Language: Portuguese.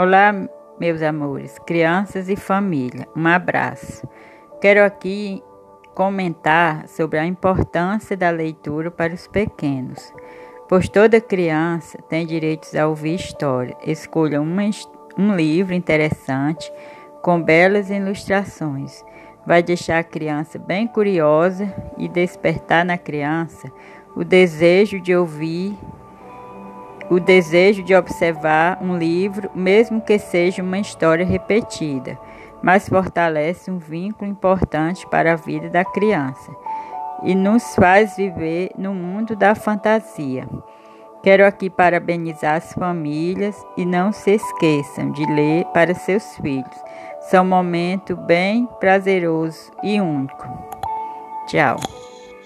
Olá, meus amores, crianças e família, um abraço. Quero aqui comentar sobre a importância da leitura para os pequenos, pois toda criança tem direitos a ouvir história. Escolha uma, um livro interessante com belas ilustrações. Vai deixar a criança bem curiosa e despertar na criança o desejo de ouvir o desejo de observar um livro, mesmo que seja uma história repetida, mas fortalece um vínculo importante para a vida da criança e nos faz viver no mundo da fantasia. Quero aqui parabenizar as famílias e não se esqueçam de ler para seus filhos. São um momento bem prazeroso e único. Tchau.